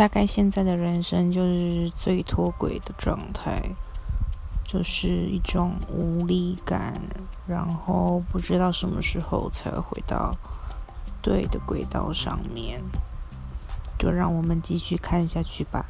大概现在的人生就是最脱轨的状态就是一种无力感然后不知道什么时候才会回到对的轨道上面。就让我们继续看下去吧。